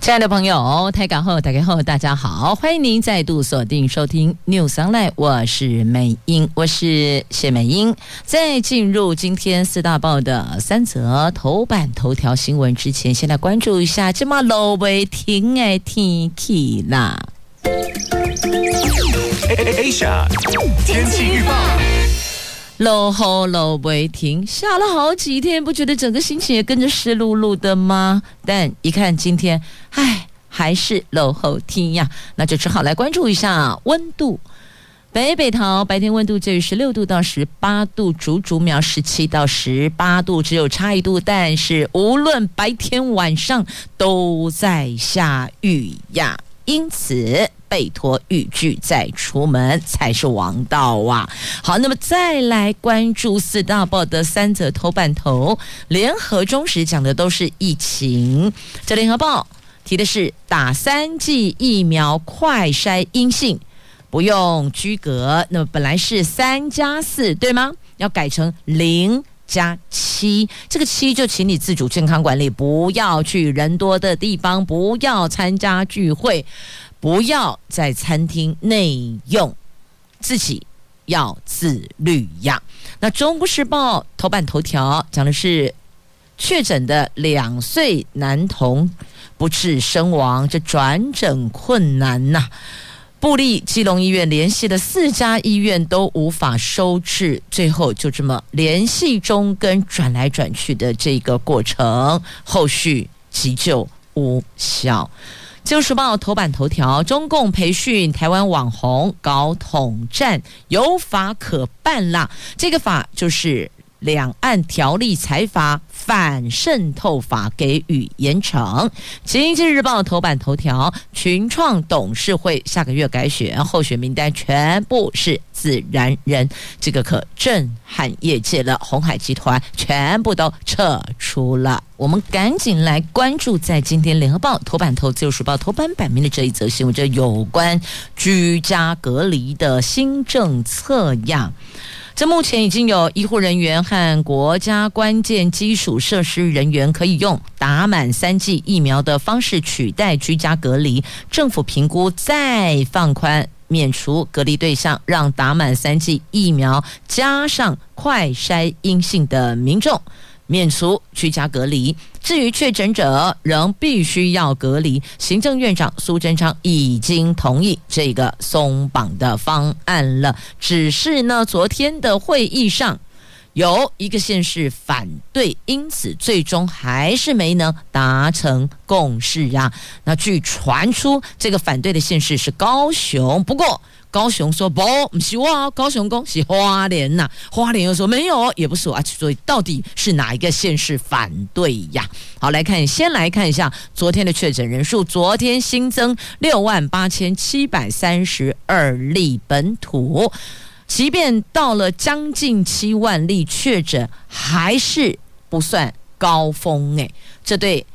亲爱的朋友，台港后，打开后，大家好，欢迎您再度锁定收听 News Online，我是美英，我是谢美英。在进入今天四大报的三则头版头条新闻之前，先来关注一下这么路未停的天气啦。Asia 天气预报。落后落未停，下了好几天，不觉得整个心情也跟着湿漉漉的吗？但一看今天，唉，还是落后天呀，那就只好来关注一下温度。北北桃白天温度介于十六度到十八度，竹竹苗十七到十八度，只有差一度，但是无论白天晚上都在下雨呀，因此。备脱雨具再出门才是王道啊！好，那么再来关注四大报的三则头版头，联合中时讲的都是疫情。这联合报提的是打三剂疫苗快筛阴性，不用居隔。那么本来是三加四对吗？要改成零加七。这个七就请你自主健康管理，不要去人多的地方，不要参加聚会。不要在餐厅内用，自己要自律呀。那《中国时报》头版头条讲的是确诊的两岁男童不治身亡，这转诊困难呐。布立基隆医院联系了四家医院都无法收治，最后就这么联系中跟转来转去的这个过程，后续急救无效。《旧时报》头版头条：中共培训台湾网红搞统战，有法可办啦！这个法就是。两岸条例裁罚反渗透法给予严惩。经济日报头版头条：群创董事会下个月改选，候选名单全部是自然人，这个可震撼业界了。鸿海集团全部都撤出了。我们赶紧来关注在今天联合报头版头、自由时报头版版面的这一则新闻，这有关居家隔离的新政策呀。这目前已经有医护人员和国家关键基础设施人员可以用打满三剂疫苗的方式取代居家隔离。政府评估再放宽免除隔离对象，让打满三剂疫苗加上快筛阴性的民众。免除居家隔离，至于确诊者仍必须要隔离。行政院长苏贞昌已经同意这个松绑的方案了，只是呢，昨天的会议上有一个县市反对，因此最终还是没能达成共识呀。那据传出，这个反对的县市是高雄，不过。高雄说不，不是我，高雄讲是花莲呐，花莲又说没有，也不是我啊，所以到底是哪一个县市反对呀？好，来看，先来看一下昨天的确诊人数，昨天新增六万八千七百三十二例本土，即便到了将近七万例确诊，还是不算高峰诶，这对。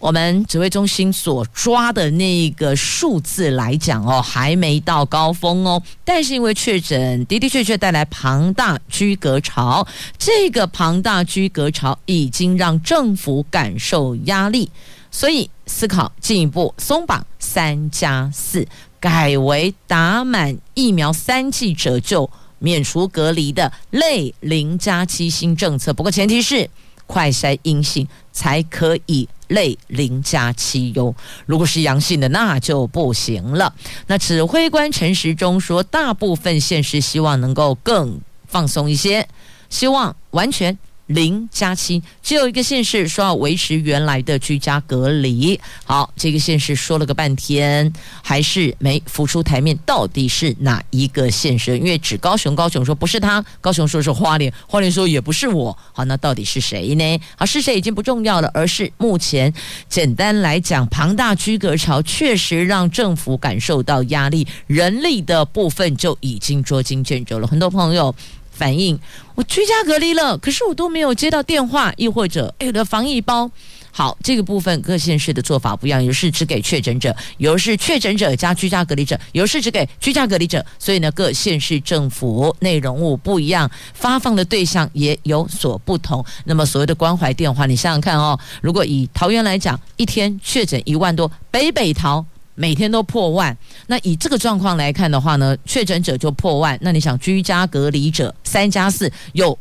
我们指挥中心所抓的那个数字来讲哦，还没到高峰哦。但是因为确诊的的确确带来庞大居隔潮，这个庞大居隔潮已经让政府感受压力，所以思考进一步松绑三加四，改为打满疫苗三剂者就免除隔离的类零加七新政策。不过前提是快筛阴性才可以。类零加七哟，如果是阳性的那就不行了。那指挥官陈时中说，大部分县市希望能够更放松一些，希望完全。零加七，只有一个县市说要维持原来的居家隔离。好，这个县市说了个半天，还是没浮出台面，到底是哪一个县市？因为指高雄，高雄说不是他，高雄说是花莲，花莲说也不是我。好，那到底是谁呢？好，是谁已经不重要了，而是目前简单来讲，庞大居隔潮确实让政府感受到压力，人力的部分就已经捉襟见肘了。很多朋友。反映，我居家隔离了，可是我都没有接到电话，亦或者有的防疫包。好，这个部分各县市的做法不一样，有是只给确诊者，有是确诊者加居家隔离者，有是只给居家隔离者。所以呢，各县市政府内容物不一样，发放的对象也有所不同。那么所谓的关怀电话，你想想看哦，如果以桃园来讲，一天确诊一万多，北北桃每天都破万，那以这个状况来看的话呢，确诊者就破万，那你想居家隔离者三加四有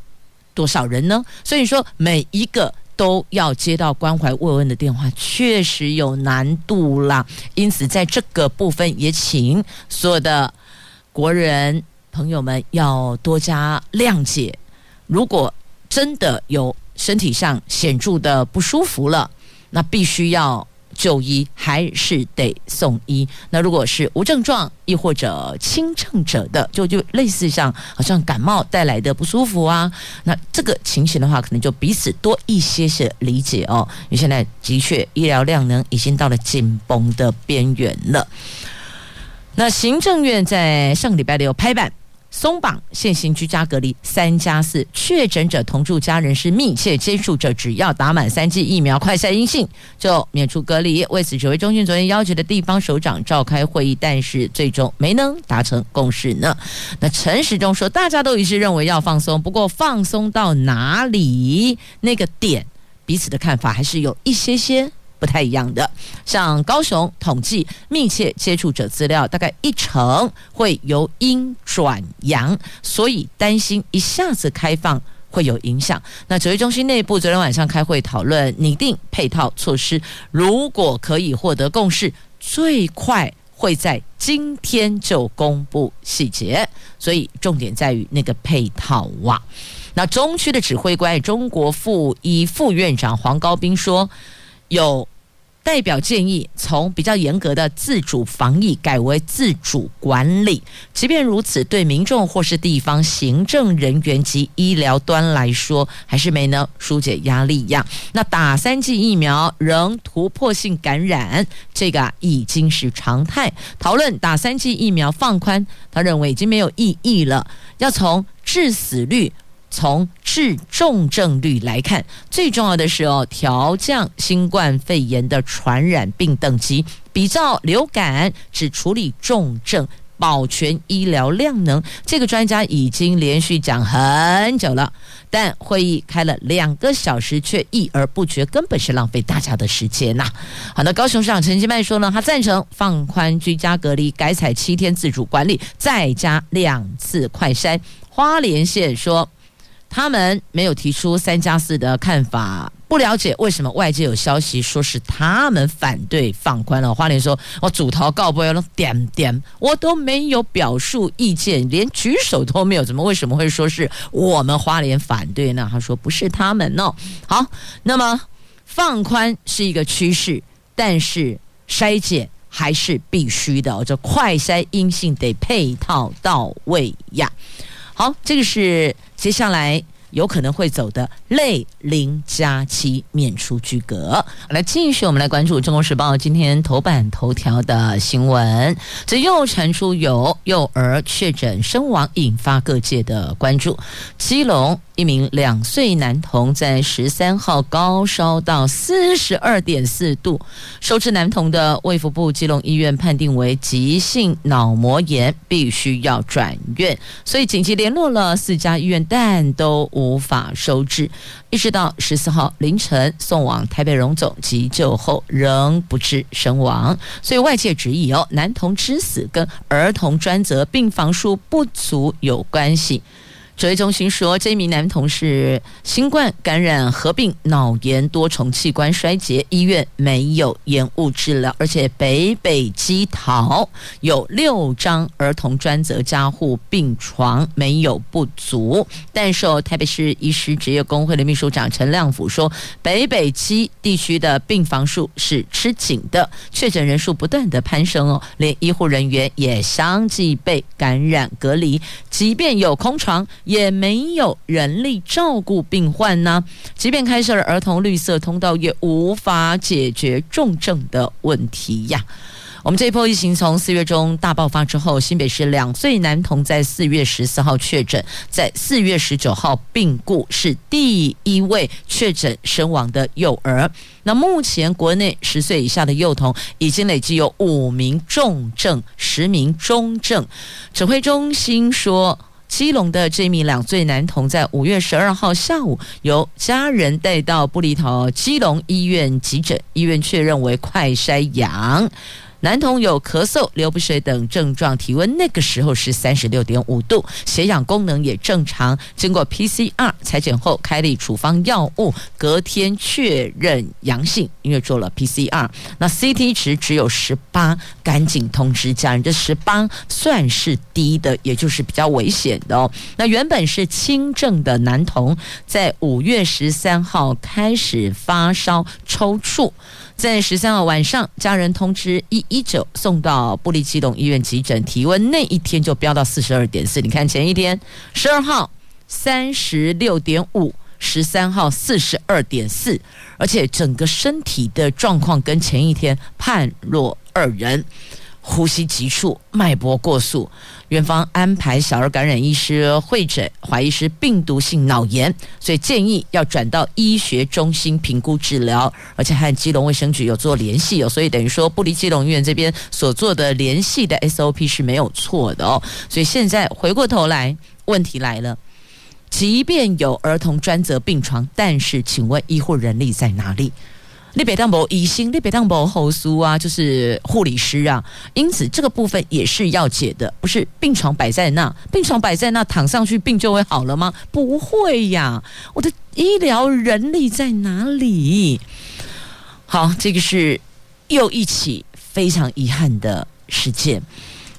多少人呢？所以说每一个。都要接到关怀慰问的电话，确实有难度啦。因此，在这个部分也请所有的国人朋友们要多加谅解。如果真的有身体上显著的不舒服了，那必须要。就医还是得送医。那如果是无症状，亦或者轻症者的，就就类似像好像感冒带来的不舒服啊，那这个情形的话，可能就彼此多一些些理解哦。因为现在的确医疗量能已经到了紧绷的边缘了。那行政院在上个礼拜六拍板。松绑现行居家隔离三加四，确诊者同住家人是密切接触者，只要打满三剂疫苗，快筛阴性就免除隔离。为此，指挥中心昨天邀集的地方首长召开会议，但是最终没能达成共识呢。那陈时中说，大家都一致认为要放松，不过放松到哪里，那个点，彼此的看法还是有一些些。不太一样的，像高雄统计密切接触者资料，大概一成会由阴转阳，所以担心一下子开放会有影响。那指挥中心内部昨天晚上开会讨论拟定配套措施，如果可以获得共识，最快会在今天就公布细节。所以重点在于那个配套哇、啊。那中区的指挥官中国附一副院长黄高斌说。有代表建议，从比较严格的自主防疫改为自主管理。即便如此，对民众或是地方行政人员及医疗端来说，还是没能疏解压力呀。那打三剂疫苗仍突破性感染，这个已经是常态。讨论打三剂疫苗放宽，他认为已经没有意义了。要从致死率。从治重症率来看，最重要的是哦，调降新冠肺炎的传染病等级，比照流感只处理重症，保全医疗量能。这个专家已经连续讲很久了，但会议开了两个小时却议而不决，根本是浪费大家的时间呐。好，的高雄市长陈其迈说呢，他赞成放宽居家隔离，改采七天自主管理，再加两次快筛。花莲县说。他们没有提出三加四的看法，不了解为什么外界有消息说是他们反对放宽了。花莲说：“我主头告不了点点，我都没有表述意见，连举手都没有，怎么为什么会说是我们花莲反对呢？”他说：“不是他们哦。”好，那么放宽是一个趋势，但是筛检还是必须的，这快筛阴性得配套到位呀。好，这个是接下来有可能会走的类零加七免除居格。来，继续我们来关注《中国时报》今天头版头条的新闻，这又传出有幼儿确诊身亡，引发各界的关注。基隆。一名两岁男童在十三号高烧到四十二点四度，收治男童的卫福部基隆医院判定为急性脑膜炎，必须要转院，所以紧急联络了四家医院，但都无法收治，一直到十四号凌晨送往台北荣总急救后仍不治身亡，所以外界质疑哦，男童之死跟儿童专责病房数不足有关系。指挥中心说，这名男童是新冠感染合并脑炎多重器官衰竭，医院没有延误治疗，而且北北基桃有六张儿童专责加护病床没有不足。但受台北市医师职业工会的秘书长陈亮甫说，北北基地区的病房数是吃紧的，确诊人数不断的攀升哦，连医护人员也相继被感染隔离，即便有空床。也没有人力照顾病患呢，即便开设了儿童绿色通道，也无法解决重症的问题呀。我们这一波疫情从四月中大爆发之后，新北市两岁男童在四月十四号确诊，在四月十九号病故，是第一位确诊身亡的幼儿。那目前国内十岁以下的幼童已经累计有五名重症，十名中症。指挥中心说。基隆的这名两岁男童在五月十二号下午由家人带到布里头基隆医院急诊，医院确认为快筛阳。男童有咳嗽、流鼻水等症状，体温那个时候是三十六点五度，血氧功能也正常。经过 PCR 采检后，开立处方药物，隔天确认阳性，因为做了 PCR。那 CT 值只有十八，赶紧通知家人，这十八算是低的，也就是比较危险的哦。那原本是轻症的男童，在五月十三号开始发烧抽搐。在十三号晚上，家人通知一一九送到布立基隆医院急诊，体温那一天就飙到四十二点四。你看前一天十二号三十六点五，十三号四十二点四，而且整个身体的状况跟前一天判若二人。呼吸急促，脉搏过速，院方安排小儿感染医师会诊，怀疑是病毒性脑炎，所以建议要转到医学中心评估治疗，而且和基隆卫生局有做联系哦，所以等于说不离基隆医院这边所做的联系的 SOP 是没有错的哦，所以现在回过头来，问题来了，即便有儿童专责病床，但是请问医护人力在哪里？你别当无医生，你别当无护士啊，就是护理师啊。因此，这个部分也是要解的，不是病床摆在那，病床摆在那，躺上去病就会好了吗？不会呀，我的医疗人力在哪里？好，这个是又一起非常遗憾的事件。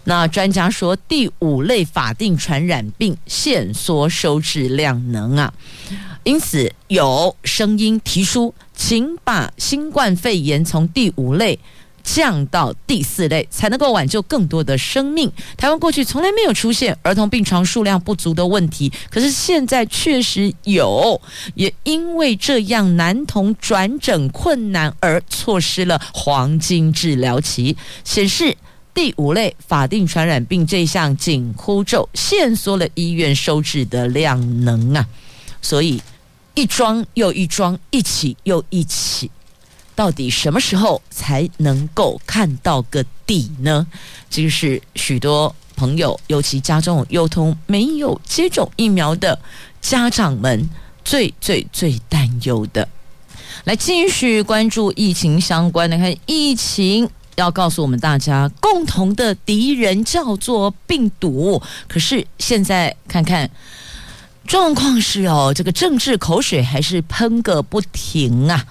那专家说，第五类法定传染病限缩收治量能啊，因此有声音提出。请把新冠肺炎从第五类降到第四类，才能够挽救更多的生命。台湾过去从来没有出现儿童病床数量不足的问题，可是现在确实有，也因为这样，男童转诊困难而错失了黄金治疗期，显示第五类法定传染病这项紧箍咒限缩了医院收治的量能啊，所以。一桩又一桩，一起又一起，到底什么时候才能够看到个底呢？这个是许多朋友，尤其家中有幼童没有接种疫苗的家长们最最最担忧的。来继续关注疫情相关的，看疫情要告诉我们大家，共同的敌人叫做病毒。可是现在看看。状况是哦，这个政治口水还是喷个不停啊！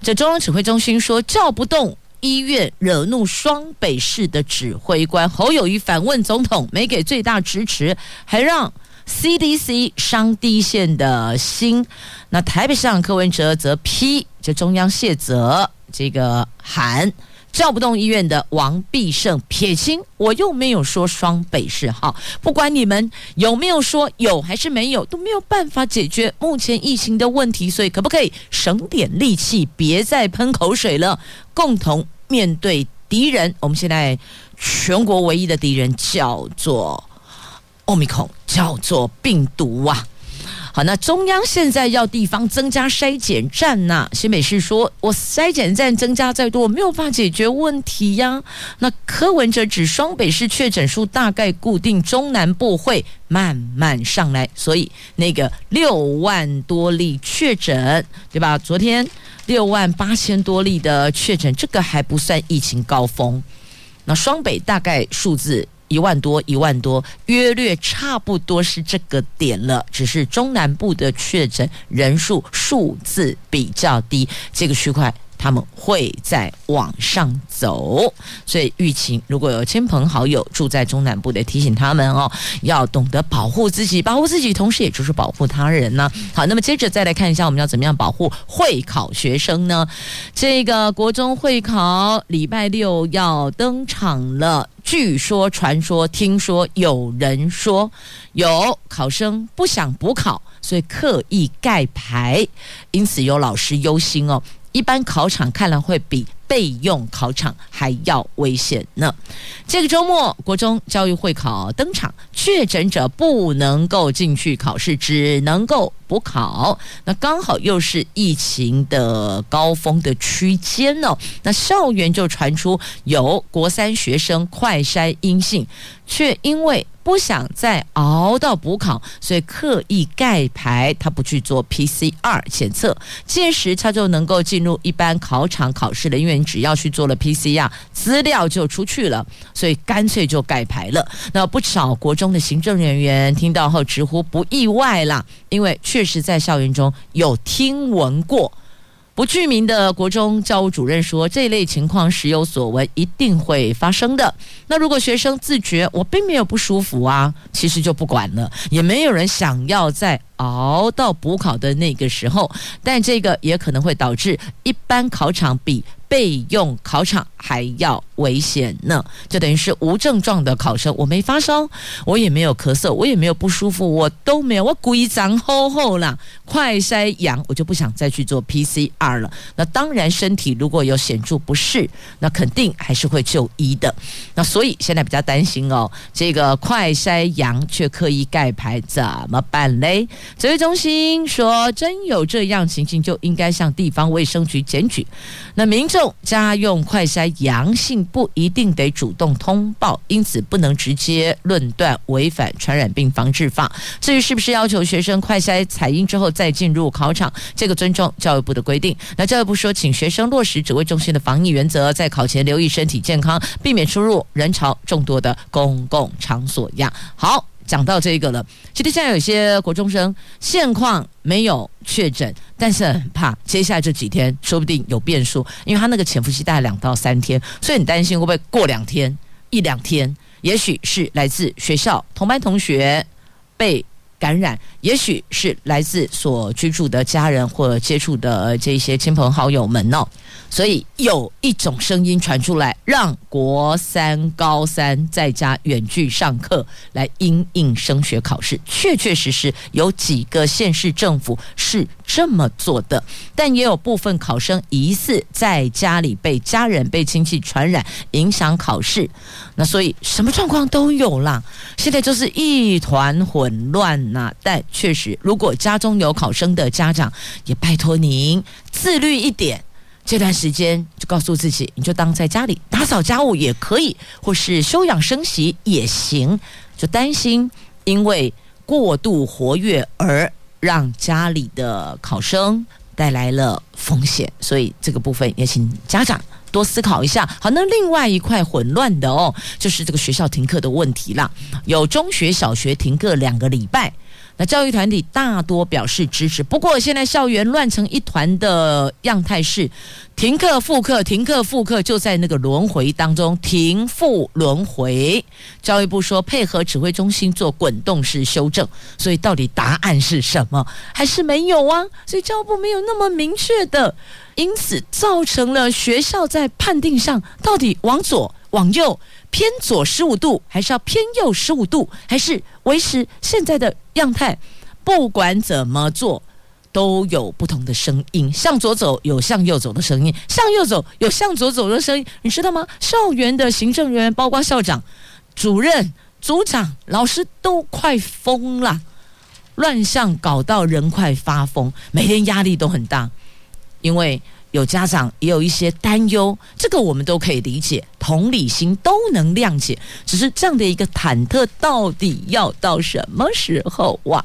这中央指挥中心说叫不动医院，惹怒双北市的指挥官侯友谊反问总统，没给最大支持，还让 CDC 伤第一线的心。那台北市长柯文哲则批这中央卸责，这个喊。叫不动医院的王必胜撇清，我又没有说双北市好，不管你们有没有说有还是没有，都没有办法解决目前疫情的问题，所以可不可以省点力气，别再喷口水了，共同面对敌人？我们现在全国唯一的敌人叫做欧米孔，叫做病毒啊。好，那中央现在要地方增加筛检站呐、新北市说，我筛检站增加再多，我没有办法解决问题呀。那柯文哲指双北市确诊数大概固定，中南部会慢慢上来，所以那个六万多例确诊，对吧？昨天六万八千多例的确诊，这个还不算疫情高峰。那双北大概数字。一万多，一万多，约略差不多是这个点了。只是中南部的确诊人数数字比较低，这个区块。他们会再往上走，所以疫情如果有亲朋好友住在中南部的，提醒他们哦，要懂得保护自己，保护自己，同时也就是保护他人呢。好，那么接着再来看一下，我们要怎么样保护会考学生呢？这个国中会考礼拜六要登场了，据说、传说、听说，有人说有考生不想补考，所以刻意盖牌，因此有老师忧心哦。一般考场看来会比备用考场还要危险呢。这个周末，国中教育会考登场，确诊者不能够进去考试，只能够补考。那刚好又是疫情的高峰的区间哦，那校园就传出有国三学生快筛阴性，却因为不想再熬到补考，所以刻意盖牌，他不去做 PCR 检测，届时他就能够进入一般考场考试了。因为你只要去做了 PCR，资料就出去了，所以干脆就盖牌了。那不少国中的行政人员听到后直呼不意外啦，因为确实在校园中有听闻过。不具名的国中教务主任说：“这类情况时有所闻，一定会发生的。那如果学生自觉我并没有不舒服啊，其实就不管了，也没有人想要在熬到补考的那个时候。但这个也可能会导致一般考场比。”备用考场还要危险呢，就等于是无症状的考生，我没发烧，我也没有咳嗽，我也没有不舒服，我都没有，我故意长厚厚啦，快筛阳，我就不想再去做 PCR 了。那当然，身体如果有显著不适，那肯定还是会就医的。那所以现在比较担心哦，这个快筛阳却刻意盖牌，怎么办嘞？指挥中心说，真有这样情形，就应该向地方卫生局检举。那民众。家用快筛阳性不一定得主动通报，因此不能直接论断违反传染病防治法。至于是不是要求学生快筛采阴之后再进入考场，这个尊重教育部的规定。那教育部说，请学生落实指挥中心的防疫原则，在考前留意身体健康，避免出入人潮众多的公共场所呀。好。讲到这个了，其实现在有些国中生现况没有确诊，但是很怕接下来这几天说不定有变数，因为他那个潜伏期大概两到三天，所以很担心会不会过两天一两天，也许是来自学校同班同学被感染，也许是来自所居住的家人或接触的这些亲朋好友们哦。所以有一种声音传出来，让国三、高三在家远距上课来应应升学考试，确确实实有几个县市政府是这么做的，但也有部分考生疑似在家里被家人、被亲戚传染，影响考试。那所以什么状况都有啦，现在就是一团混乱呐。但确实，如果家中有考生的家长，也拜托您自律一点。这段时间就告诉自己，你就当在家里打扫家务也可以，或是休养生息也行。就担心因为过度活跃而让家里的考生带来了风险，所以这个部分也请家长多思考一下。好，那另外一块混乱的哦，就是这个学校停课的问题啦。有中学、小学停课两个礼拜。教育团体大多表示支持，不过现在校园乱成一团的样态是停课复课，停课复课，就在那个轮回当中停复轮回。教育部说配合指挥中心做滚动式修正，所以到底答案是什么？还是没有啊？所以教育部没有那么明确的，因此造成了学校在判定上到底往左往右。偏左十五度，还是要偏右十五度，还是维持现在的样态？不管怎么做，都有不同的声音。向左走有向右走的声音，向右走有向左走的声音，你知道吗？校园的行政人员，包括校长、主任、组长、老师，都快疯了，乱象搞到人快发疯，每天压力都很大，因为。有家长也有一些担忧，这个我们都可以理解，同理心都能谅解。只是这样的一个忐忑，到底要到什么时候哇？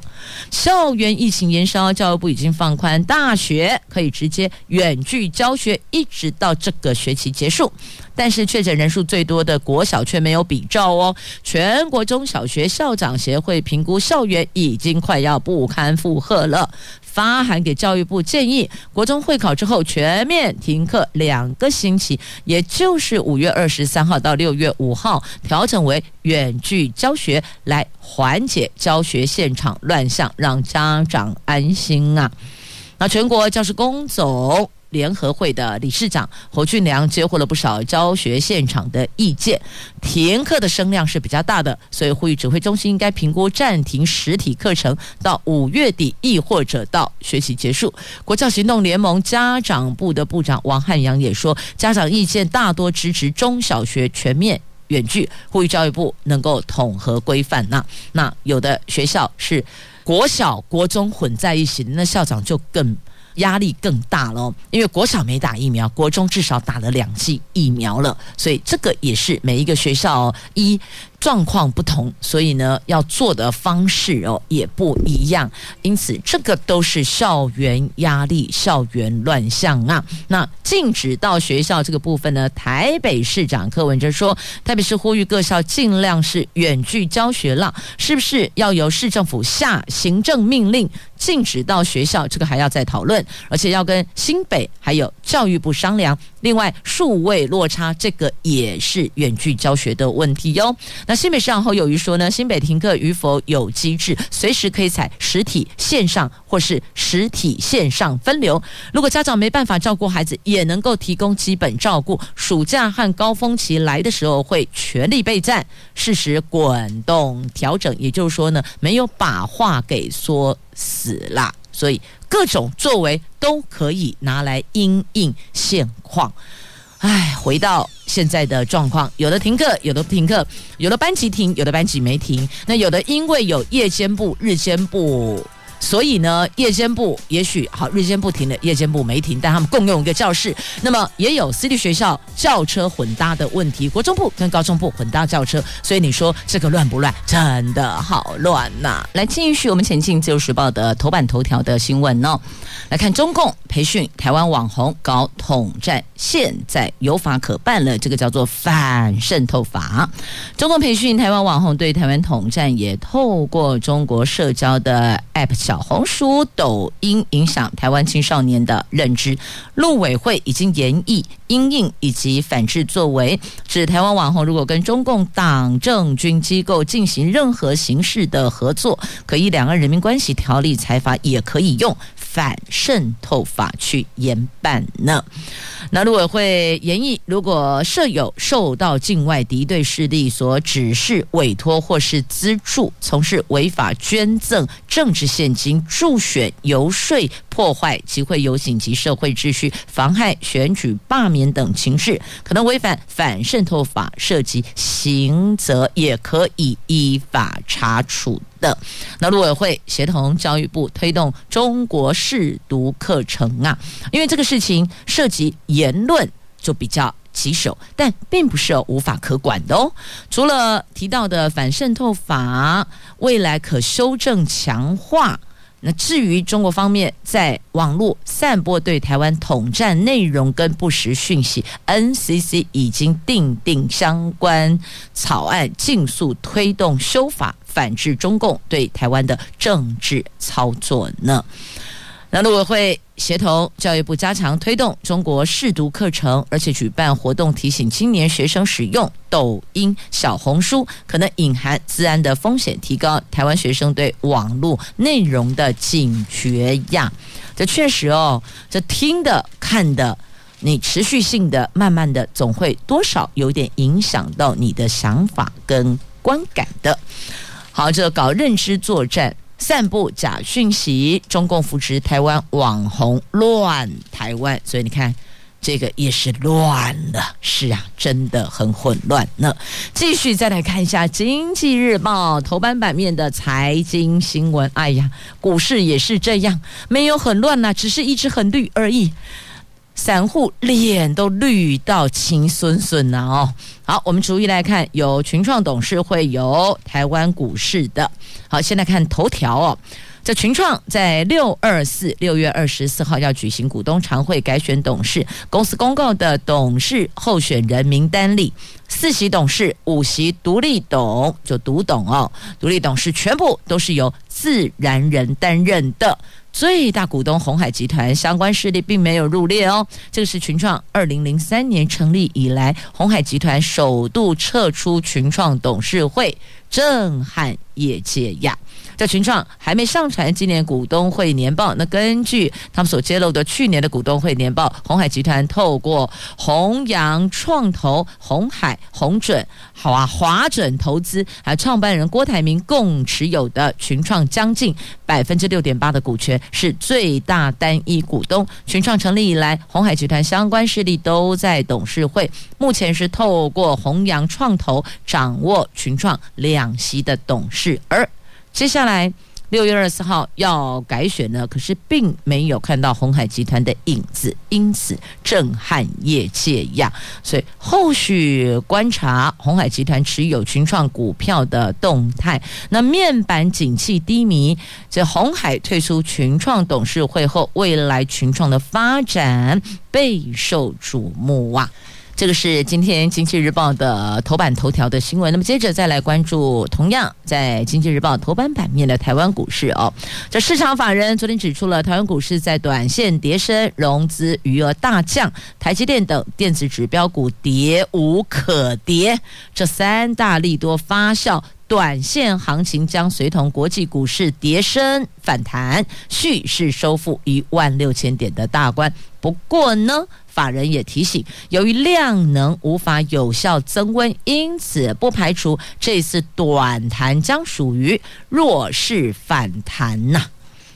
校园疫情延烧，教育部已经放宽，大学可以直接远距教学，一直到这个学期结束。但是确诊人数最多的国小却没有比照哦。全国中小学校长协会评估，校园已经快要不堪负荷了。发函给教育部，建议国中会考之后全面停课两个星期，也就是五月二十三号到六月五号，调整为远距教学，来缓解教学现场乱象，让家长安心啊。那全国教师工总联合会的理事长侯俊良接获了不少教学现场的意见，停课的声量是比较大的，所以呼吁指挥中心应该评估暂停实体课程到五月底，亦或者到学期结束。国教行动联盟家长部的部长王汉阳也说，家长意见大多支持中小学全面远距，呼吁教育部能够统合规范。那那有的学校是国小国中混在一起，那校长就更。压力更大了，因为国小没打疫苗，国中至少打了两剂疫苗了，所以这个也是每一个学校一。状况不同，所以呢，要做的方式哦也不一样，因此这个都是校园压力、校园乱象啊。那禁止到学校这个部分呢，台北市长柯文哲说，台北市呼吁各校尽量是远距教学了，是不是要由市政府下行政命令禁止到学校？这个还要再讨论，而且要跟新北还有教育部商量。另外，数位落差这个也是远距教学的问题哟。那新北市长侯友宜说呢，新北停课与否有机制，随时可以采实体线上或是实体线上分流。如果家长没办法照顾孩子，也能够提供基本照顾。暑假和高峰期来的时候，会全力备战，适时滚动调整。也就是说呢，没有把话给说死啦。所以各种作为都可以拿来因应现况。唉，回到现在的状况，有的停课，有的不停课，有的班级停，有的班级没停。那有的因为有夜间部、日间部。所以呢，夜间部也许好，日间部停了，夜间部没停，但他们共用一个教室。那么也有私立学校轿车混搭的问题，国中部跟高中部混搭轿车。所以你说这个乱不乱？真的好乱呐、来，继续我们前进自由时报的头版头条的新闻哦。来看中共培训台湾网红搞统战，现在有法可办了，这个叫做反渗透法。中共培训台湾网红对台湾统战，也透过中国社交的 App。小红书、抖音影响台湾青少年的认知，陆委会已经严议因应以及反制作为，指台湾网红如果跟中共党政军机构进行任何形式的合作，可以两岸人民关系条例裁罚，也可以用。反渗透法去严办呢。那陆委会研议，如果设有受到境外敌对势力所指示、委托或是资助，从事违法捐赠、政治献金、助选、游说、破坏集会游行及社会秩序、妨害选举、罢免等情事，可能违反反渗透法，涉及刑责，也可以依法查处。的那陆委会协同教育部推动中国试读课程啊，因为这个事情涉及言论，就比较棘手，但并不是无法可管的哦。除了提到的反渗透法，未来可修正强化。那至于中国方面在网络散播对台湾统战内容跟不实讯息，NCC 已经定定相关草案，尽速推动修法。反制中共对台湾的政治操作呢？那陆委会协同教育部加强推动中国试读课程，而且举办活动提醒青年学生使用抖音、小红书可能隐含自安的风险，提高台湾学生对网络内容的警觉呀。这确实哦，这听的看的，你持续性的、慢慢的，总会多少有点影响到你的想法跟观感的。好，这搞认知作战，散布假讯息，中共扶持台湾网红乱台湾，所以你看，这个也是乱的。是啊，真的很混乱。呢继续再来看一下《经济日报》头版版面的财经新闻。哎呀，股市也是这样，没有很乱呐、只是一直很绿而已。散户脸都绿到青笋笋了哦。好，我们逐一来看，有群创董事会，有台湾股市的。好，先来看头条哦。这群创在六二四六月二十四号要举行股东常会改选董事，公司公告的董事候选人名单里，四席董事、五席独立董就独董哦，独立董事全部都是由自然人担任的。最大股东红海集团相关势力并没有入列哦。这个是群创二零零三年成立以来，红海集团首度撤出群创董事会，震撼业界呀。在群创还没上传今年股东会年报，那根据他们所揭露的去年的股东会年报，鸿海集团透过弘扬创投、鸿海、红准、好啊华准投资，还有创办人郭台铭共持有的群创将近百分之六点八的股权，是最大单一股东。群创成立以来，鸿海集团相关势力都在董事会，目前是透过弘扬创投掌握群创两席的董事，而接下来六月二十号要改选呢，可是并没有看到鸿海集团的影子，因此震撼业界呀。所以后续观察鸿海集团持有群创股票的动态。那面板景气低迷，这鸿海退出群创董事会后，未来群创的发展备受瞩目啊。这个是今天《经济日报》的头版头条的新闻。那么接着再来关注，同样在《经济日报》头版版面的台湾股市哦。这市场法人昨天指出了，台湾股市在短线跌升，融资余额大降，台积电等电子指标股跌无可跌，这三大利多发酵。短线行情将随同国际股市跌升反弹，蓄势收复一万六千点的大关。不过呢，法人也提醒，由于量能无法有效增温，因此不排除这次短弹将属于弱势反弹呐。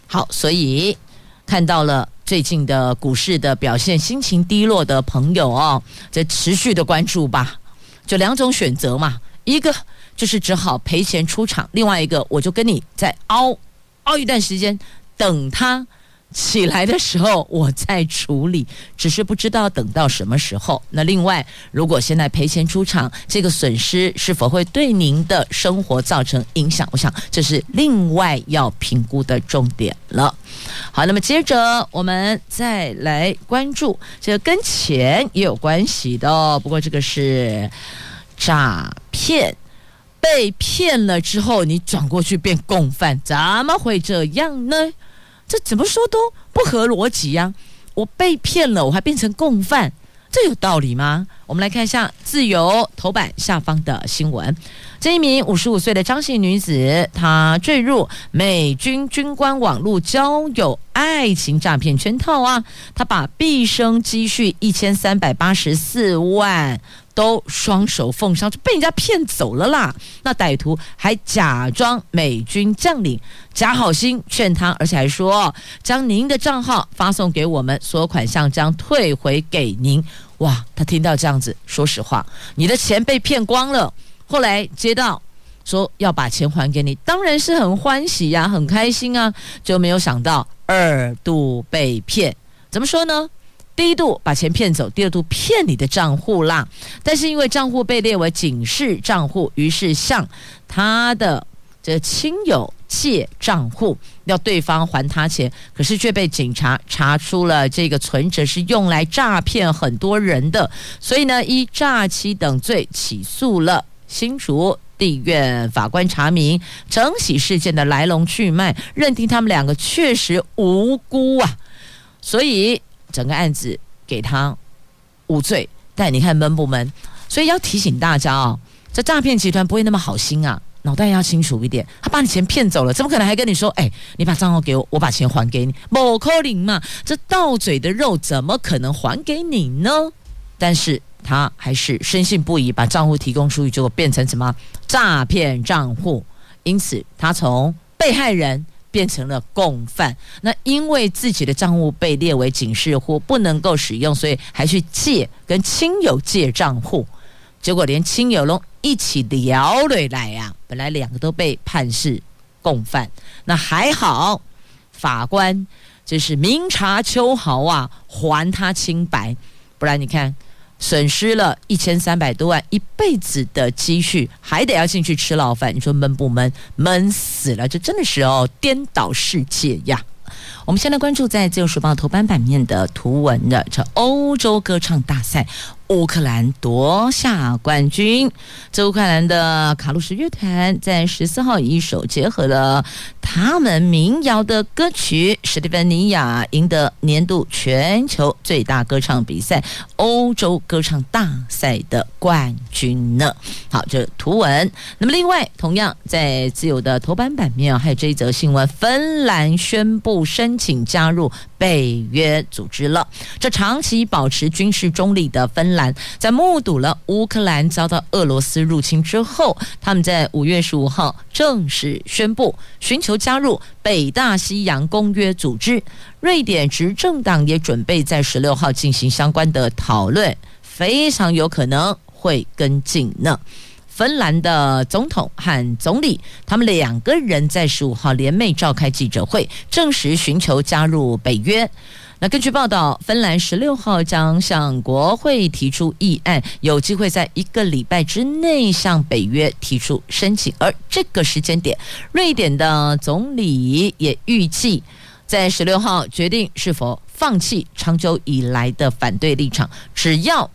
好，所以看到了最近的股市的表现，心情低落的朋友哦，再持续的关注吧。就两种选择嘛，一个。就是只好赔钱出场，另外一个我就跟你再熬熬一段时间，等他起来的时候我再处理，只是不知道等到什么时候。那另外，如果现在赔钱出场，这个损失是否会对您的生活造成影响？我想这是另外要评估的重点了。好，那么接着我们再来关注这个跟钱也有关系的哦，不过这个是诈骗。被骗了之后，你转过去变共犯，怎么会这样呢？这怎么说都不合逻辑呀！我被骗了，我还变成共犯，这有道理吗？我们来看一下自由头版下方的新闻：这一名五十五岁的张姓女子，她坠入美军军官网络交友爱情诈骗圈套啊！她把毕生积蓄一千三百八十四万。都双手奉上，就被人家骗走了啦！那歹徒还假装美军将领，假好心劝他，而且还说将您的账号发送给我们，所有款项将退回给您。哇！他听到这样子，说实话，你的钱被骗光了。后来接到说要把钱还给你，当然是很欢喜呀、很开心啊，就没有想到二度被骗。怎么说呢？第一度把钱骗走，第二度骗你的账户啦。但是因为账户被列为警示账户，于是向他的这亲友借账户，要对方还他钱，可是却被警察查出了这个存折是用来诈骗很多人的，所以呢，依诈欺等罪起诉了新竹地院。法官查明整起事件的来龙去脉，认定他们两个确实无辜啊，所以。整个案子给他无罪，但你看闷不闷？所以要提醒大家哦，这诈骗集团不会那么好心啊，脑袋要清楚一点。他把你钱骗走了，怎么可能还跟你说：“哎，你把账号给我，我把钱还给你。”不可能嘛，这到嘴的肉怎么可能还给你呢？但是他还是深信不疑，把账户提供出去，结果变成什么诈骗账户？因此，他从被害人。变成了共犯，那因为自己的账户被列为警示户，不能够使用，所以还去借跟亲友借账户，结果连亲友都一起聊了来呀。本来两个都被判是共犯，那还好，法官就是明察秋毫啊，还他清白，不然你看。损失了一千三百多万，一辈子的积蓄，还得要进去吃牢饭，你说闷不闷？闷死了！这真的是哦，颠倒世界呀！我们先来关注在《自由时报》头版版面的图文的这欧洲歌唱大赛，乌克兰夺下冠军。这乌克兰的卡路什乐团在十四号一首结合了他们民谣的歌曲《史蒂芬妮亚》，赢得年度全球最大歌唱比赛欧洲歌唱大赛的冠军呢。好，这图文。那么，另外，同样在自由的头版版面啊，还有这一则新闻：芬兰宣布申请加入北约组织了。这长期保持军事中立的芬兰，在目睹了乌克兰遭到俄罗斯入侵之后，他们在五月十五号正式宣布寻求加入北大西洋公约组织。瑞典执政党也准备在十六号进行相关的讨论，非常有可能会跟进呢。芬兰的总统和总理，他们两个人在十五号联袂召开记者会，证实寻求加入北约。那根据报道，芬兰十六号将向国会提出议案，有机会在一个礼拜之内向北约提出申请。而这个时间点，瑞典的总理也预计在十六号决定是否放弃长久以来的反对立场，只要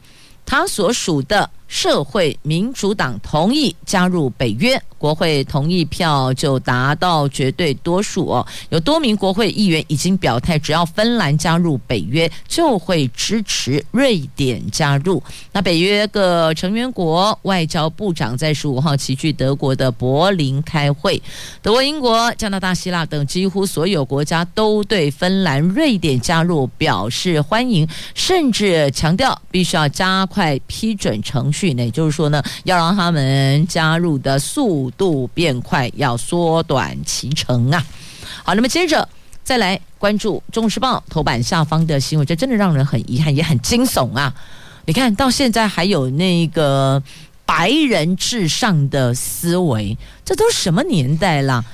他所属的社会民主党同意加入北约。国会同意票就达到绝对多数哦，有多名国会议员已经表态，只要芬兰加入北约，就会支持瑞典加入。那北约各成员国外交部长在十五号齐聚德国的柏林开会，德国、英国、加拿大、希腊等几乎所有国家都对芬兰、瑞典加入表示欢迎，甚至强调必须要加快批准程序。那也就是说呢，要让他们加入的速度变快，要缩短其程啊！好，那么接着再来关注《中国时报》头版下方的新闻，这真的让人很遗憾，也很惊悚啊！你看到现在还有那个白人至上的思维，这都什么年代了？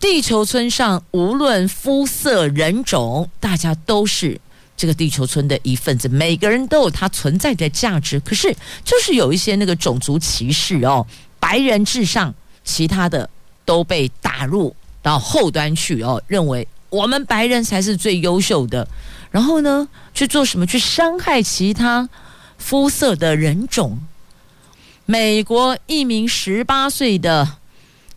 地球村上无论肤色人种，大家都是这个地球村的一份子，每个人都有他存在的价值。可是，就是有一些那个种族歧视哦。白人至上，其他的都被打入到后端去哦，认为我们白人才是最优秀的，然后呢，去做什么？去伤害其他肤色的人种。美国一名十八岁的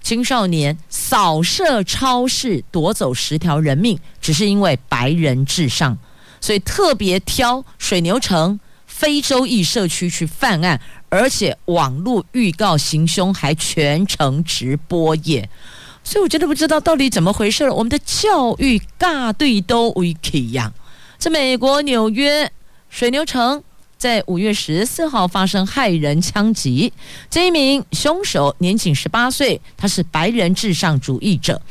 青少年扫射超市夺走十条人命，只是因为白人至上，所以特别挑水牛城非洲裔社区去犯案。而且网络预告行凶，还全程直播耶，所以我真的不知道到底怎么回事了。我们的教育尬对都危机呀！在美国纽约水牛城，在五月十四号发生骇人枪击，这一名凶手年仅十八岁，他是白人至上主义者。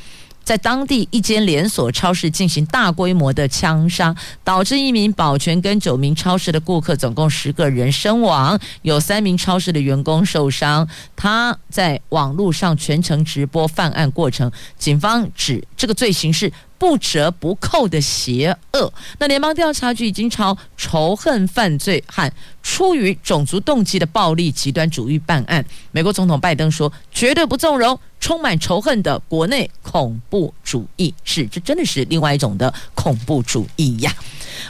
在当地一间连锁超市进行大规模的枪杀，导致一名保全跟九名超市的顾客，总共十个人身亡，有三名超市的员工受伤。他在网络上全程直播犯案过程，警方指这个罪行是不折不扣的邪恶。那联邦调查局已经朝仇恨犯罪和出于种族动机的暴力极端主义办案。美国总统拜登说，绝对不纵容充满仇恨的国内恐怖主义。是，这真的是另外一种的恐怖主义呀。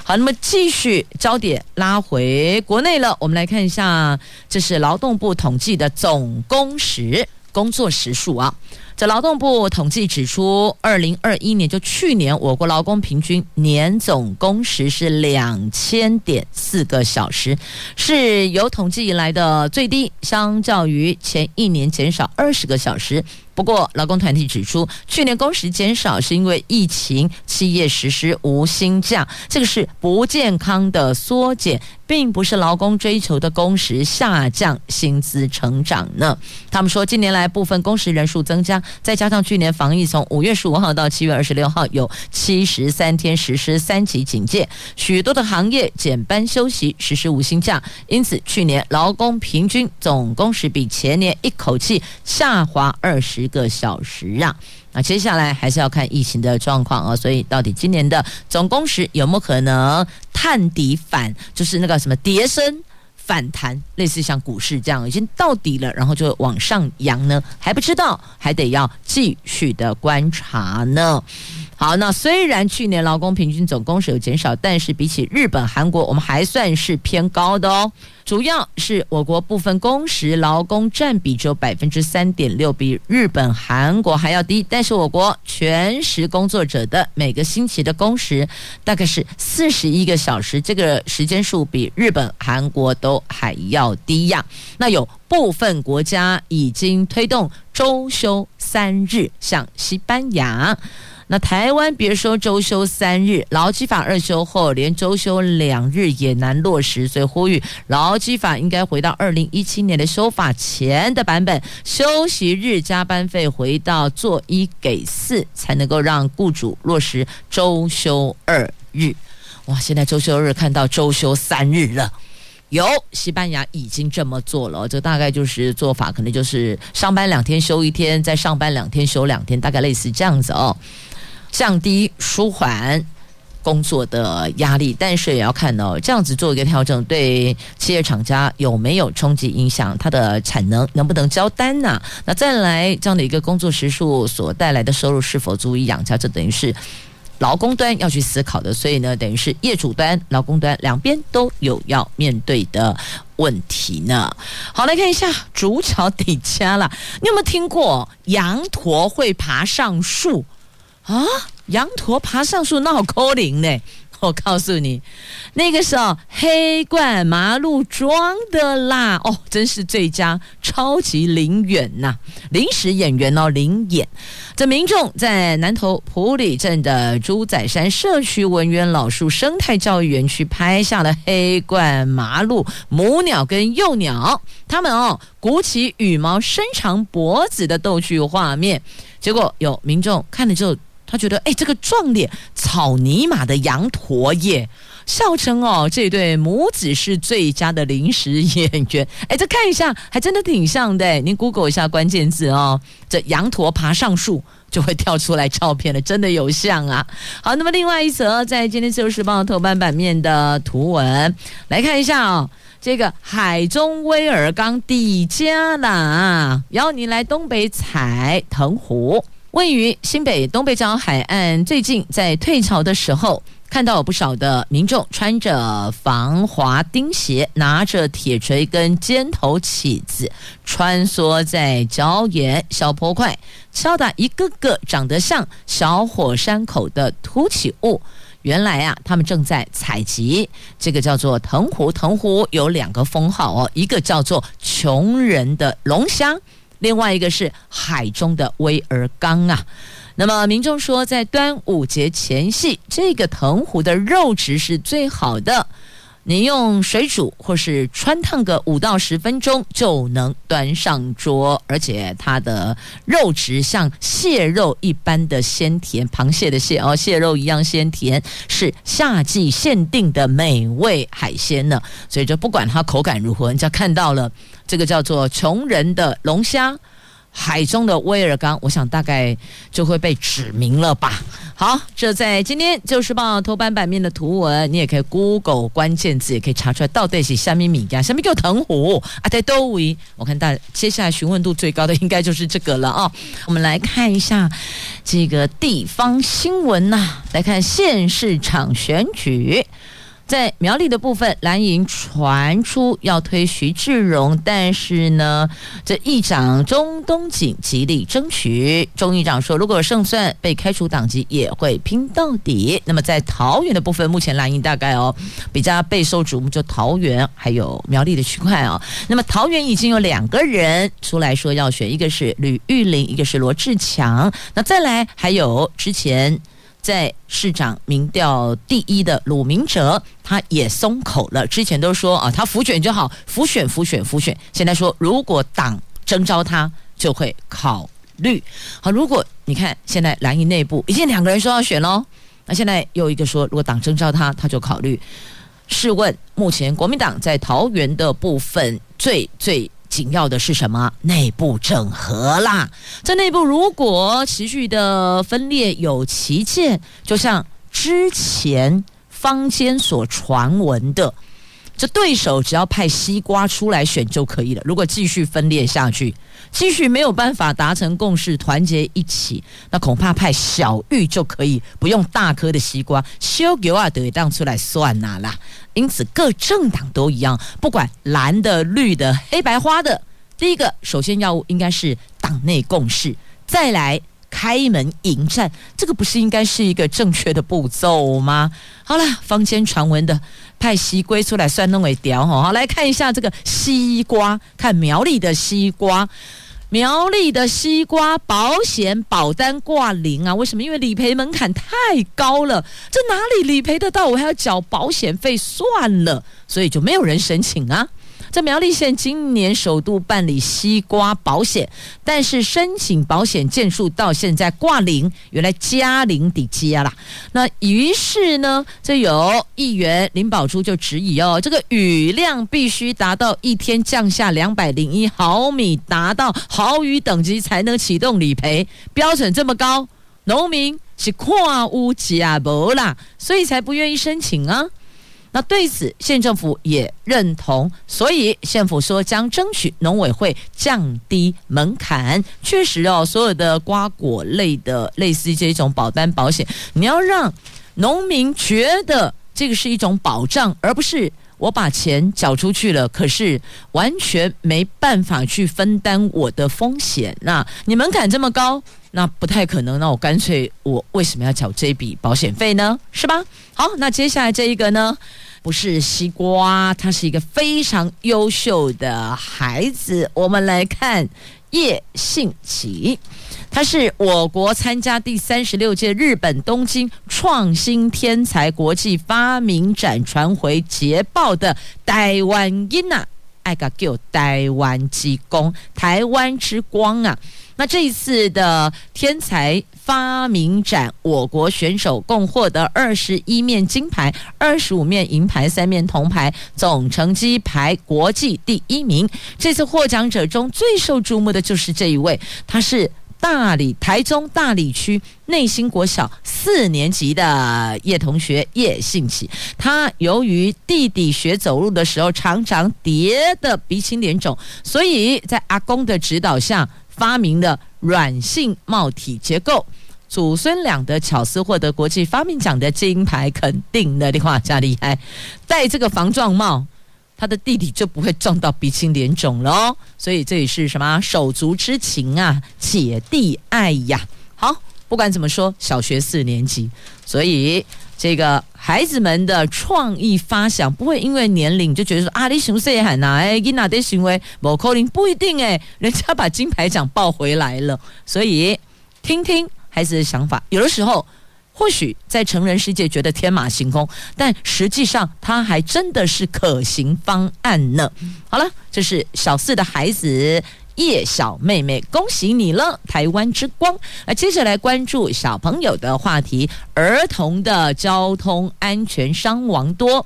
好，那么继续焦点拉回国内了，我们来看一下，这是劳动部统计的总工时工作时数啊。这劳动部统计指出，二零二一年就去年，我国劳工平均年总工时是两千点四个小时，是有统计以来的最低，相较于前一年减少二十个小时。不过，劳工团体指出，去年工时减少是因为疫情，企业实施无薪假，这个是不健康的缩减，并不是劳工追求的工时下降，薪资成长呢。他们说，近年来部分工时人数增加，再加上去年防疫从五月十五号到七月二十六号有七十三天实施三级警戒，许多的行业减班休息，实施无薪假，因此去年劳工平均总工时比前年一口气下滑二十。一个小时啊，那接下来还是要看疫情的状况啊，所以到底今年的总工时有没有可能探底反，就是那个什么跌升反弹，类似像股市这样已经到底了，然后就往上扬呢？还不知道，还得要继续的观察呢。好，那虽然去年劳工平均总工时有减少，但是比起日本、韩国，我们还算是偏高的哦。主要是我国部分工时劳工占比只有百分之三点六，比日本、韩国还要低。但是我国全时工作者的每个星期的工时大概是四十一个小时，这个时间数比日本、韩国都还要低呀。那有部分国家已经推动周休三日，像西班牙。那台湾别说周休三日，劳基法二休后，连周休两日也难落实，所以呼吁劳基法应该回到二零一七年的修法前的版本，休息日加班费回到做一给四，才能够让雇主落实周休二日。哇，现在周休日看到周休三日了，有西班牙已经这么做了，这大概就是做法，可能就是上班两天休一天，再上班两天休两天，大概类似这样子哦。降低舒缓工作的压力，但是也要看哦，这样子做一个调整，对企业厂家有没有冲击影响？它的产能能不能交单呢、那再来这样的一个工作时数所带来的收入是否足以养家？这等于是劳工端要去思考的，所以呢，等于是业主端、劳工端两边都有要面对的问题呢。好，来看一下主角底加了，你有没有听过羊驼会爬上树？啊，羊驼爬上树，那好抠灵呢！我告诉你，那个时候黑冠麻鹭装的啦，哦，真是最佳超级灵演呐，临时演员哦，灵演。这民众在南投埔里镇的猪仔山社区文渊老树生态教育园区拍下了黑冠麻鹭母鸟跟幼鸟，它们哦鼓起羽毛伸长脖子的逗趣画面，结果有民众看了之后。他觉得，哎，这个壮脸草泥马的羊驼耶，笑称哦，这对母子是最佳的临时演员。哎，这看一下，还真的挺像的。您 Google 一下关键字哦，这羊驼爬上树就会跳出来照片了，真的有像啊。好，那么另外一则在今天《自由时报》头版版面的图文，来看一下哦，这个海中威尔刚底加啦，邀您来东北采藤壶。位于新北东北角海岸，最近在退潮的时候，看到有不少的民众穿着防滑钉鞋，拿着铁锤跟尖头起子，穿梭在礁岩小坡块，敲打一个个长得像小火山口的凸起物。原来啊，他们正在采集这个叫做藤壶。藤壶有两个封号哦，一个叫做穷人的龙虾。另外一个是海中的威尔刚啊，那么民众说，在端午节前夕，这个藤壶的肉质是最好的，你用水煮或是汆烫个五到十分钟就能端上桌，而且它的肉质像蟹肉一般的鲜甜，螃蟹的蟹哦，蟹肉一样鲜甜，是夏季限定的美味海鲜呢。所以就不管它口感如何，人家看到了。这个叫做穷人的龙虾，海中的威尔刚，我想大概就会被指名了吧。好，这在今天《旧时报》头版版面的图文，你也可以 Google 关键字，也可以查出来到底是虾米米呀，虾米叫藤壶啊？在都维，我看大接下来询问度最高的应该就是这个了啊。我们来看一下这个地方新闻呐、来看县市长选举。在苗栗的部分，蓝营传出要推徐志荣，但是呢，这议长钟东锦极力争取。钟议长说，如果胜算被开除党籍，也会拼到底。那么在桃园的部分，目前蓝营大概哦比较备受瞩目，就桃园还有苗栗的区块哦。那么桃园已经有两个人出来说要选，一个是吕玉玲，一个是罗志强。那再来还有之前。在市长民调第一的鲁明哲，他也松口了。之前都说啊，他浮选就好，浮选浮选浮选。现在说，如果党征召他，就会考虑。好，如果你看现在蓝营内部已经两个人说要选喽，那现在又一个说，如果党征召他，他就考虑。试问，目前国民党在桃园的部分最最。紧要的是什么？内部整合啦！在内部如果持续的分裂有歧见，就像之前坊间所传闻的，这对手只要派西瓜出来选就可以了。如果继续分裂下去，继续没有办法达成共识，团结一起，那恐怕派小玉就可以不用大颗的西瓜，修给啊得当出来算哪啦。因此，各政党都一样，不管蓝的、绿的、黑白花的，第一个首先要务应该是党内共识，再来。开门迎战，这个不是应该是一个正确的步骤吗？好了，坊间传闻的派西瓜出来算弄尾雕哈，好来看一下这个西瓜，看苗栗的西瓜，苗栗的西瓜保险保单挂零啊？为什么？因为理赔门槛太高了，这哪里理赔得到？我还要缴保险费，算了，所以就没有人申请啊。这苗栗县今年首度办理西瓜保险，但是申请保险件数到现在挂零，原来加零抵加啦。那于是呢，这有议员林宝珠就质疑哦，这个雨量必须达到一天降下两百零一毫米，达到豪雨等级才能启动理赔，标准这么高，农民是看有吃无啦，所以才不愿意申请啊。那对此，县政府也认同，所以县府说将争取农委会降低门槛。确实哦，所有的瓜果类的类似于这种保单保险，你要让农民觉得这个是一种保障，而不是我把钱缴出去了，可是完全没办法去分担我的风险。那你门槛这么高，那不太可能。那我干脆我为什么要缴这笔保险费呢？是吧？好，那接下来这一个呢？不是西瓜，他是一个非常优秀的孩子。我们来看叶幸启，他是我国参加第三十六届日本东京创新天才国际发明展传回捷报的台湾囡仔，爱个叫台湾之光，台湾之光啊！那这一次的天才发明展，我国选手共获得二十一面金牌、二十五面银牌、三面铜牌，总成绩排国际第一名。这次获奖者中最受瞩目的就是这一位，他是大理台中大理区内兴国小四年级的叶同学叶幸启。他由于弟弟学走路的时候常常跌得鼻青脸肿，所以在阿公的指导下。发明的软性帽体结构，祖孙俩的巧思获得国际发明奖的金牌肯定的，你话加厉害，戴这个防撞帽，他的弟弟就不会撞到鼻青脸肿了哦。所以这里是什么手足之情啊，姐弟爱呀。好，不管怎么说，小学四年级，所以。这个孩子们的创意发想不会因为年龄就觉得说啊，你行谁喊哪哎，你哪的行为某扣零不一定哎，人家把金牌奖抱回来了，所以听听孩子的想法，有的时候或许在成人世界觉得天马行空，但实际上他还真的是可行方案呢。好了，这是小四的孩子。叶小妹妹，恭喜你了，台湾之光！那接下来关注小朋友的话题，儿童的交通安全伤亡多，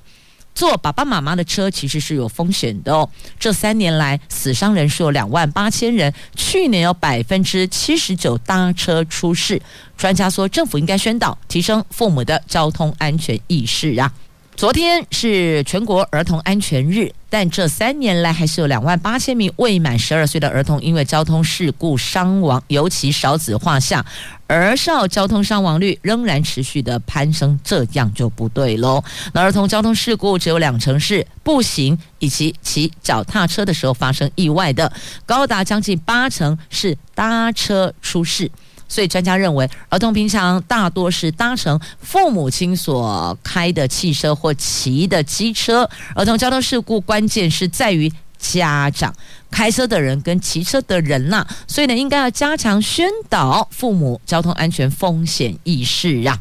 坐爸爸妈妈的车其实是有风险的哦。这三年来，死伤人数有两万八千人，去年有百分之七十九搭车出事。专家说，政府应该宣导提升父母的交通安全意识啊。昨天是全国儿童安全日，但这三年来还是有两万八千名未满十二岁的儿童因为交通事故伤亡，尤其少子化下，儿少交通伤亡率仍然持续的攀升，这样就不对喽。那儿童交通事故只有两成是步行以及骑脚踏车的时候发生意外的，高达将近八成是搭车出事。所以专家认为，儿童平常大多是搭乘父母亲所开的汽车或骑的机车。儿童交通事故关键是在于家长开车的人跟骑车的人呐、所以呢，应该要加强宣导父母交通安全风险意识啊。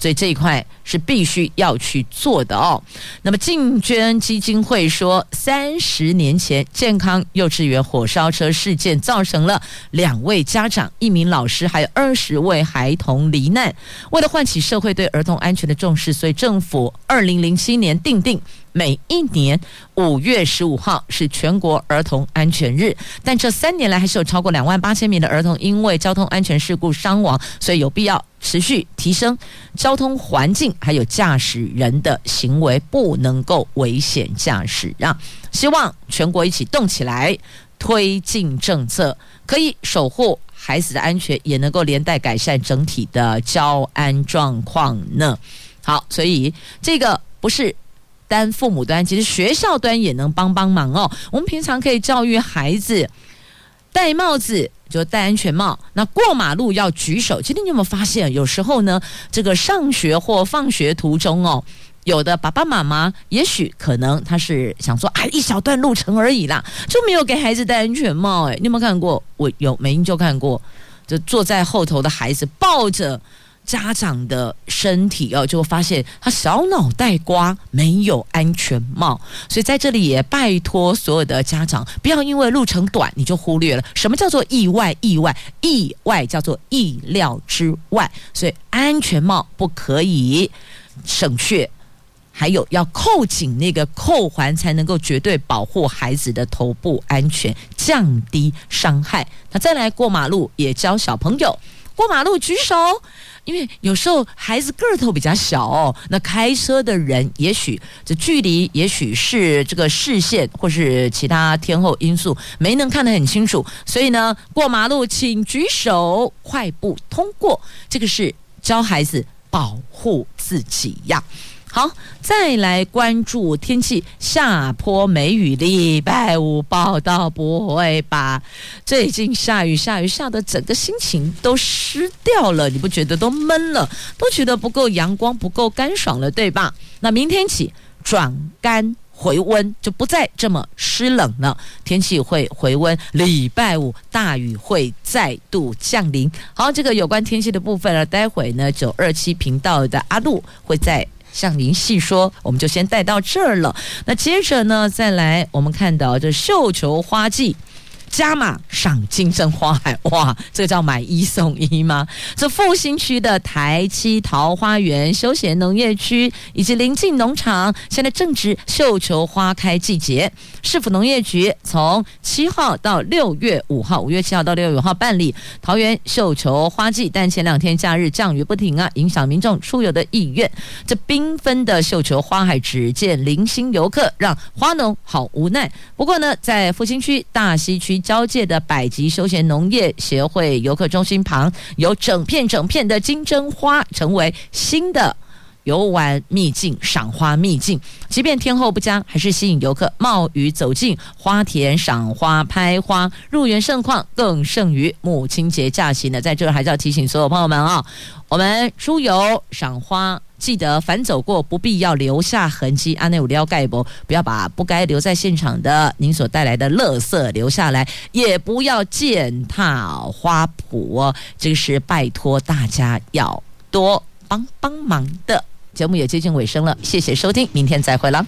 所以这一块是必须要去做的哦。那么进捐基金会说，三十年前健康幼稚园火烧车事件造成了两位家长、一名老师还有二十位孩童罹难。为了唤起社会对儿童安全的重视，所以政府二零零七年订定每一年五月十五号是全国儿童安全日，但这三年来还是有超过两万八千名的儿童因为交通安全事故伤亡，所以有必要持续提升交通环境，还有驾驶人的行为不能够危险驾驶啊！希望全国一起动起来，推进政策，可以守护孩子的安全，也能够连带改善整体的交安状况呢。好，所以这个不是单父母端，其实学校端也能帮帮忙哦。我们平常可以教育孩子戴帽子，就戴安全帽。那过马路要举手。其实你有没有发现，有时候呢，这个上学或放学途中哦，有的爸爸妈妈也许可能他是想说，啊，一小段路程而已啦，就没有给孩子戴安全帽。哎，你有没有看过？我有，美英就看过，就坐在后头的孩子抱着。家长的身体哦，就会发现他小脑袋瓜没有安全帽，所以在这里也拜托所有的家长，不要因为路程短你就忽略了什么叫做意外，意外，意外叫做意料之外，所以安全帽不可以省却，还有要扣紧那个扣环，才能够绝对保护孩子的头部安全，降低伤害。那再来过马路，也教小朋友过马路举手。因为有时候孩子个头比较小哦，那开车的人也许这距离，也许是这个视线或是其他天候因素没能看得很清楚，所以呢，过马路请举手，快步通过。这个是教孩子保护自己呀。好，再来关注天气，下坡梅雨，礼拜五报到不会吧？最近下雨下雨下的整个心情都湿掉了，你不觉得都闷了，都觉得不够阳光，不够干爽了，对吧？那明天起转干回温，就不再这么湿冷了，天气会回温，礼拜五大雨会再度降临。好，这个有关天气的部分呢，待会呢九二七频道的阿路会在。向您细说，我们就先带到这儿了。那接着呢，再来我们看到这绣球花季。加码赏金针花海，哇，这个叫买一送一吗？这复兴区的台七桃花源休闲农业区以及临近农场，现在正值绣球花开季节。市府农业局从七号到六月五号，五月七号到六月五号办理桃园绣球花季，但前两天假日降雨不停啊，影响民众出游的意愿。这缤纷的绣球花海只见零星游客，让花农好无奈。不过呢，在复兴区大溪区。交界的百吉休闲农业协会游客中心旁，有整片整片的金针花，成为新的游玩秘境、赏花秘境。即便天候不佳，还是吸引游客冒雨走进花田赏花、拍花，入园盛况更胜于母亲节假期呢。在这儿还是要提醒所有朋友们啊，我们出游赏花。记得反走过，不必要留下痕迹。安内五料盖不，不要把不该留在现场的您所带来的垃圾留下来，也不要践踏花圃哦。这个是拜托大家要多帮帮忙的。节目也接近尾声了，谢谢收听，明天再会了。